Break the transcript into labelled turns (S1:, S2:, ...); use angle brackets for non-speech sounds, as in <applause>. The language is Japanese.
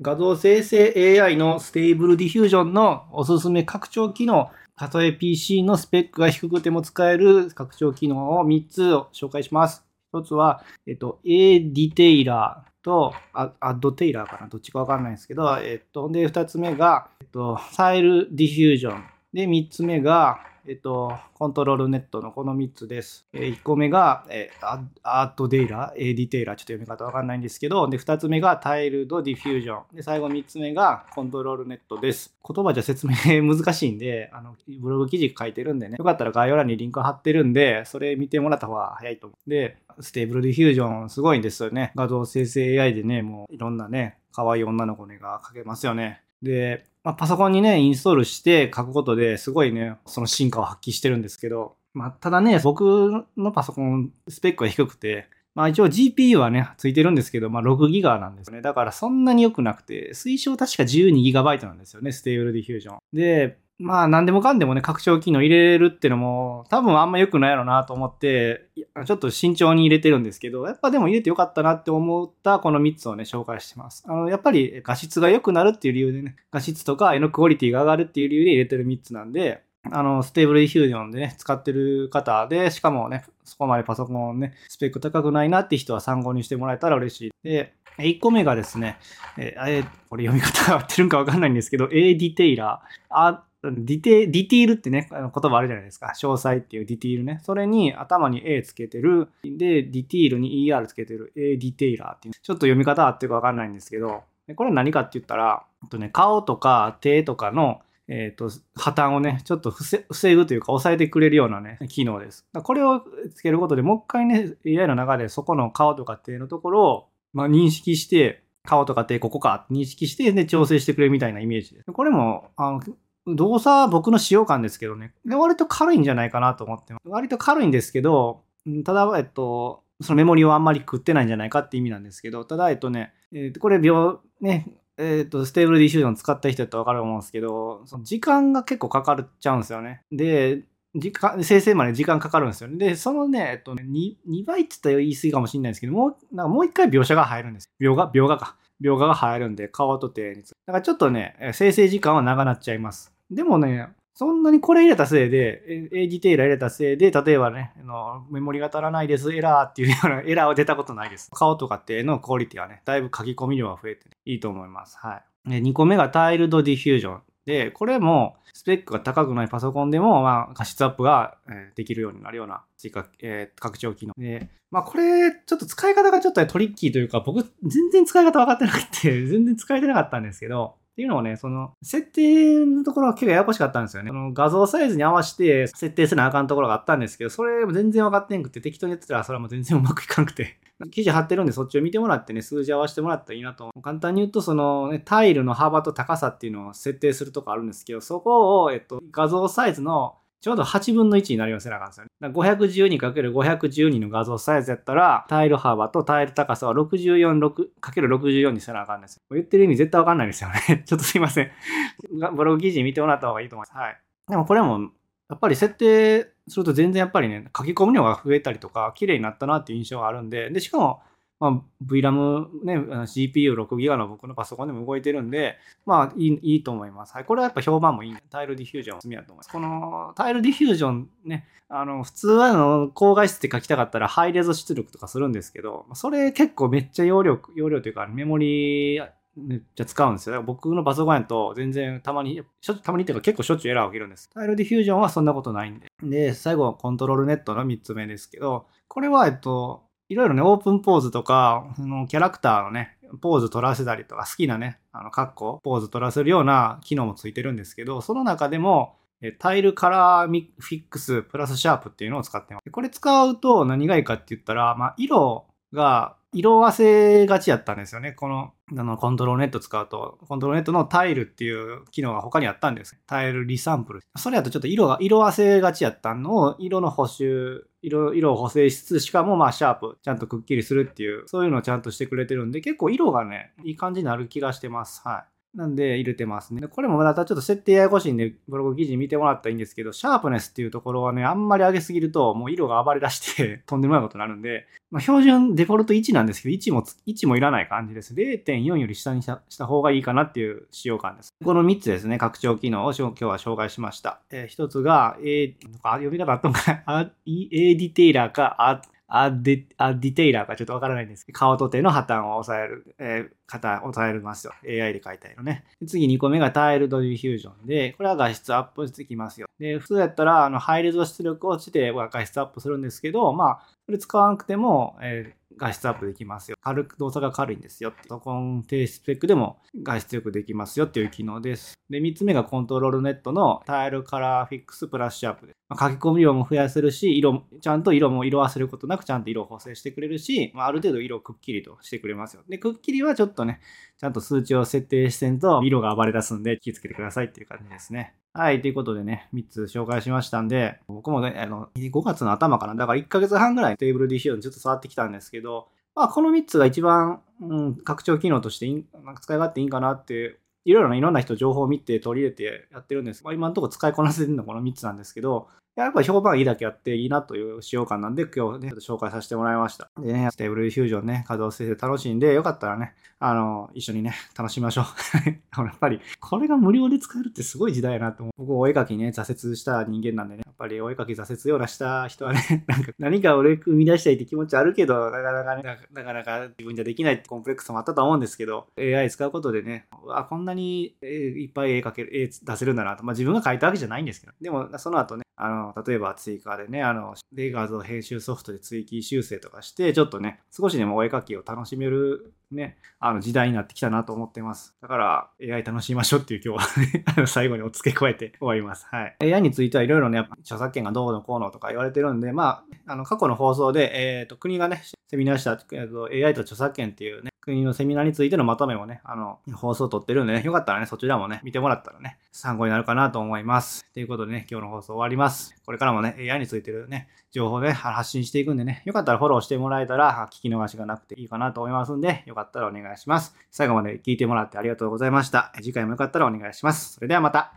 S1: 画像生成 AI の Stable Diffusion のおすすめ拡張機能、たとえ PC のスペックが低くても使える拡張機能を3つを紹介します。1つは、えっと、A ディテイラーと、アッドテイラーかなどっちかわかんないんですけど、えっと、で、2つ目が、えっと、 Tiled Diffusion。で、3つ目が、えっと、 ControlNet のこの3つです。え1個目が、えアートデイラー、ディテイラー、ちょっと読み方わかんないんですけど、で、2つ目が Tiled Diffusion。で、最後3つ目が ControlNet です。言葉じゃ説明難しいんで、あの、ブログ記事書いてるんでね、よかったら概要欄にリンク貼ってるんで、それ見てもらった方が早いと思う。で、 Stable Diffusion すごいんですよね。画像生成 AI でね、もういろんなね、可愛い女の子ねが書けますよね。で、まあ、パソコンにね、インストールして書くことですごいね、その進化を発揮してるんですけど、まあ、ただね、僕のパソコン、スペックは低くて、まあ一応 GPU はね、ついてるんですけど、まあ6ギガなんですね。だからそんなに良くなくて、推奨確か 12GB なんですよね、 Stable Diffusion。で、まあ何でもかんでもね、拡張機能入れるってのも多分あんま良くないやろなと思って、ちょっと慎重に入れてるんですけど、やっぱでも入れてよかったなって思ったこの3つをね、紹介してます。あの、やっぱり画質が良くなるっていう理由でね、画質とか絵のクオリティが上がるっていう理由で入れてる3つなんで、あの、 Stable Diffusion でね、使ってる方で、しかもね、そこまでパソコンね、スペック高くないなって人は参考にしてもらえたら嬉しい。で、1個目がですね、えー、これ読み方が合ってるんかわかんないんですけど、A Detailer。ディテディティールってね、言葉あるじゃないですか。詳細っていうディティールね。それに頭に A つけてる。で、ディティールに ER つけてる A ディテイラーっていう。ちょっと読み方合ってるかわかんないんですけど、これ何かって言ったら、とね、顔とか手とかの、えっ、ー、と、破綻をね、ちょっと防ぐというか抑えてくれるようなね、機能です。これをつけることでもう一回ね、AI の中でそこの顔とか手のところを、まあ、認識して、顔とか手ここか認識して、ね、調整してくれるみたいなイメージです。これも、あの動作は僕の使用感ですけどね、割と軽いんじゃないかなと思ってます。割と軽いんですけど、ただ、えっと、そのメモリをあんまり食ってないんじゃないかって意味なんですけど、ただ、えっとね、えっと、これ秒、ね、えっと、 Stable Diffusion 使った人だったらわかると思うんですけど、その時間が結構かかっちゃうんですよね。で、時間、生成まで時間かかるんですよね。で、そのね、えっとね、2, 2倍って言ったら言い過ぎかもしれないんですけど、もう、なんかもう一回描写が入るんです。描画、描画か。描画が入るんで、顔と手に。だからちょっとね、生成時間は長なっちゃいます。でもね、そんなにこれ入れたせいで、 A Detailer 入れたせいで、例えばね、あのメモリが足らないです、エラーっていうような <laughs> エラーは出たことないです。顔とかってのクオリティはね、だいぶ書き込み量が増えて、ね、いいと思います。はい。で、2個目が Tiled Diffusion。で、これもスペックが高くないパソコンでも、まあ、画質アップができるようになるような追加、えー、拡張機能。で、まあ、これ、ちょっと使い方がちょっとトリッキーというか、僕、全然使い方分かってなくて、全然使えてなかったんですけど、っていうのはね、その、設定のところは結構ややこしかったんですよね。その画像サイズに合わせて設定せなあかんところがあったんですけど、それも全然わかってんくて、適当にやってたらそれはもう全然うまくいかなくて。<laughs> 記事貼ってるんでそっちを見てもらってね、数字合わせてもらったらいいなと。簡単に言うと、その、ね、タイルの幅と高さっていうのを設定するとこあるんですけど、そこを、えっと、画像サイズのちょうど8分の1になりませなあかんですよね。512×512 の画像サイズやったら、タイル幅とタイル高さは 64×64 にせなあかんですよ。言ってる意味絶対わかんないですよね。<laughs> ちょっとすいません。ブログ記事見てもらった方がいいと思います。はい。でもこれも、やっぱり設定すると全然やっぱりね、書き込む量が増えたりとか、綺麗になったなっていう印象があるんで、で、しかも、まあ、VRAM ね、CPU6GB の僕のパソコンでも動いてるんで、まあいいいいと思います。はい。これはやっぱ評判もいい、タイルディフュージョンおすすめだと思います。このタイルディフュージョンね、あの、普通はあの、高画質って書きたかったらハイレゾ出力とかするんですけど、それ結構めっちゃ容量、容量というかメモリめっちゃ使うんですよ。僕のパソコンやと全然たまに、しょたまにっていうか結構しょっちゅうエラー起きるんです。 Tiled Diffusion はそんなことないんで。で、最後は ControlNet の3つ目ですけど、これはえっと、いろいろね、 OpenPose とか、のキャラクターのね、ポーズ取らせたりとか、好きなね、あの、カッコ、ポーズ取らせるような機能もついてるんですけど、その中でも、 tile colorfix plus sharp っていうのを使ってます。これ使うと何がいいかって言ったら、まあ、色が色あせがちやったんですよね。この、あの、コントロールネット使うと、コントロールネットのタイルっていう機能が他にあったんです。タイルリサンプル。それやとちょっと色が、色あせがちやったのを、色の補修、色、色を補正しつつ、しかもまあシャープ、ちゃんとくっきりするっていう、そういうのをちゃんとしてくれてるんで、結構色がね、いい感じになる気がしてます。はい。なんで入れてますね。これもまたちょっと設定ややこしいんで、ブログ記事見てもらったらいいんですけど、シャープネスっていうところはね、あんまり上げすぎると、もう色が暴れ出して <laughs> とんでもないことになるんで、まあ、標準デフォルト1なんですけど、1も、1もいらない感じです。0.4より下にしたした方がいいかなっていう使用感です。この3つですね、拡張機能を今日は紹介しました。えー、1つが、えー、読み方あったのかな？ ADetailer か、アデ ADetailer かちょっとわからないんですけど、顔と手の破綻を抑える、えー、型を抑えますよ。AI で書いた色ね。次2個目が Tiled Diffusion で、これは画質アップしてきますよ。で、普通やったら、あの、ハイレゾ出力をして画質アップするんですけど、まあ、それ使わなくても、えー画質アップできますよ。軽く、動作が軽いんですよ。パソコン低スペックでも画質よくできますよっていう機能です。で、3つ目が ControlNet の Tile Color Fix plus sharp です。まあ、書き込み量も増やせるし、色、ちゃんと色も色忘れることなくちゃんと色を補正してくれるし、まあ、ある程度色をくっきりとしてくれますよ。で、くっきりはちょっとね、ちゃんと数値を設定せんと色が暴れ出すんで気をつけてくださいっていう感じですね。はい、ということでね、3つ紹介しましたんで、僕もね、あの、5月の頭かな。だから1ヶ月半ぐらい Stable Diffusion ずっと触ってきたんですけど、まあ、この3つが一番、うん、拡張機能として使い勝手いいかなって、いろいろないろんな人情報を見て取り入れてやってるんです。まあ、今のところ使いこなせてるのこの3つなんですけど、やっぱ評判いいだけあっていいなという使用感なんで今日ね、紹介させてもらいました。でね、 Stable Diffusion ね、稼働して楽しいんで、よかったらね、あの、一緒にね、楽しみましょう。<laughs> やっぱり、これが無料で使えるってすごい時代やなと思う。僕、お絵描きね、挫折した人間なんでね、やっぱりお絵描き挫折ようなした人はね、<laughs> なんか何か俺生み出したいって気持ちあるけど、なかなかね、なかなか自分じゃできないってコンプレックスもあったと思うんですけど、AI 使うことでね、あ、こんなにいっぱい絵描ける、絵出せるんだなと。まあ自分が描いたわけじゃないんですけど、でもその後ね、あの、例えば追加でね、あの、レガーズ編集ソフトで追記修正とかして、ちょっとね、少しでもお絵描きを楽しめるね、あの時代になってきたなと思ってます。だから AI 楽しみましょうっていう今日はね、<laughs> 最後にお付け加えて終わります。はい。AI についてはいろいろね、著作権がどうのこうのとか言われてるんで、まあ、あの過去の放送で、えっ、ー、と、国がね、セミナーした、えーと、AI と著作権っていうね、国のセミナーについてのまとめもね、あの、放送を撮ってるんでね、よかったらね、そちらもね、見てもらったらね、参考になるかなと思います。ということでね、今日の放送終わります。これからもね、AI についてるね、情報で発信していくんでね、よかったらフォローしてもらえたら、聞き逃しがなくていいかなと思いますんで、よかったらお願いします。最後まで聞いてもらってありがとうございました。次回もよかったらお願いします。それではまた。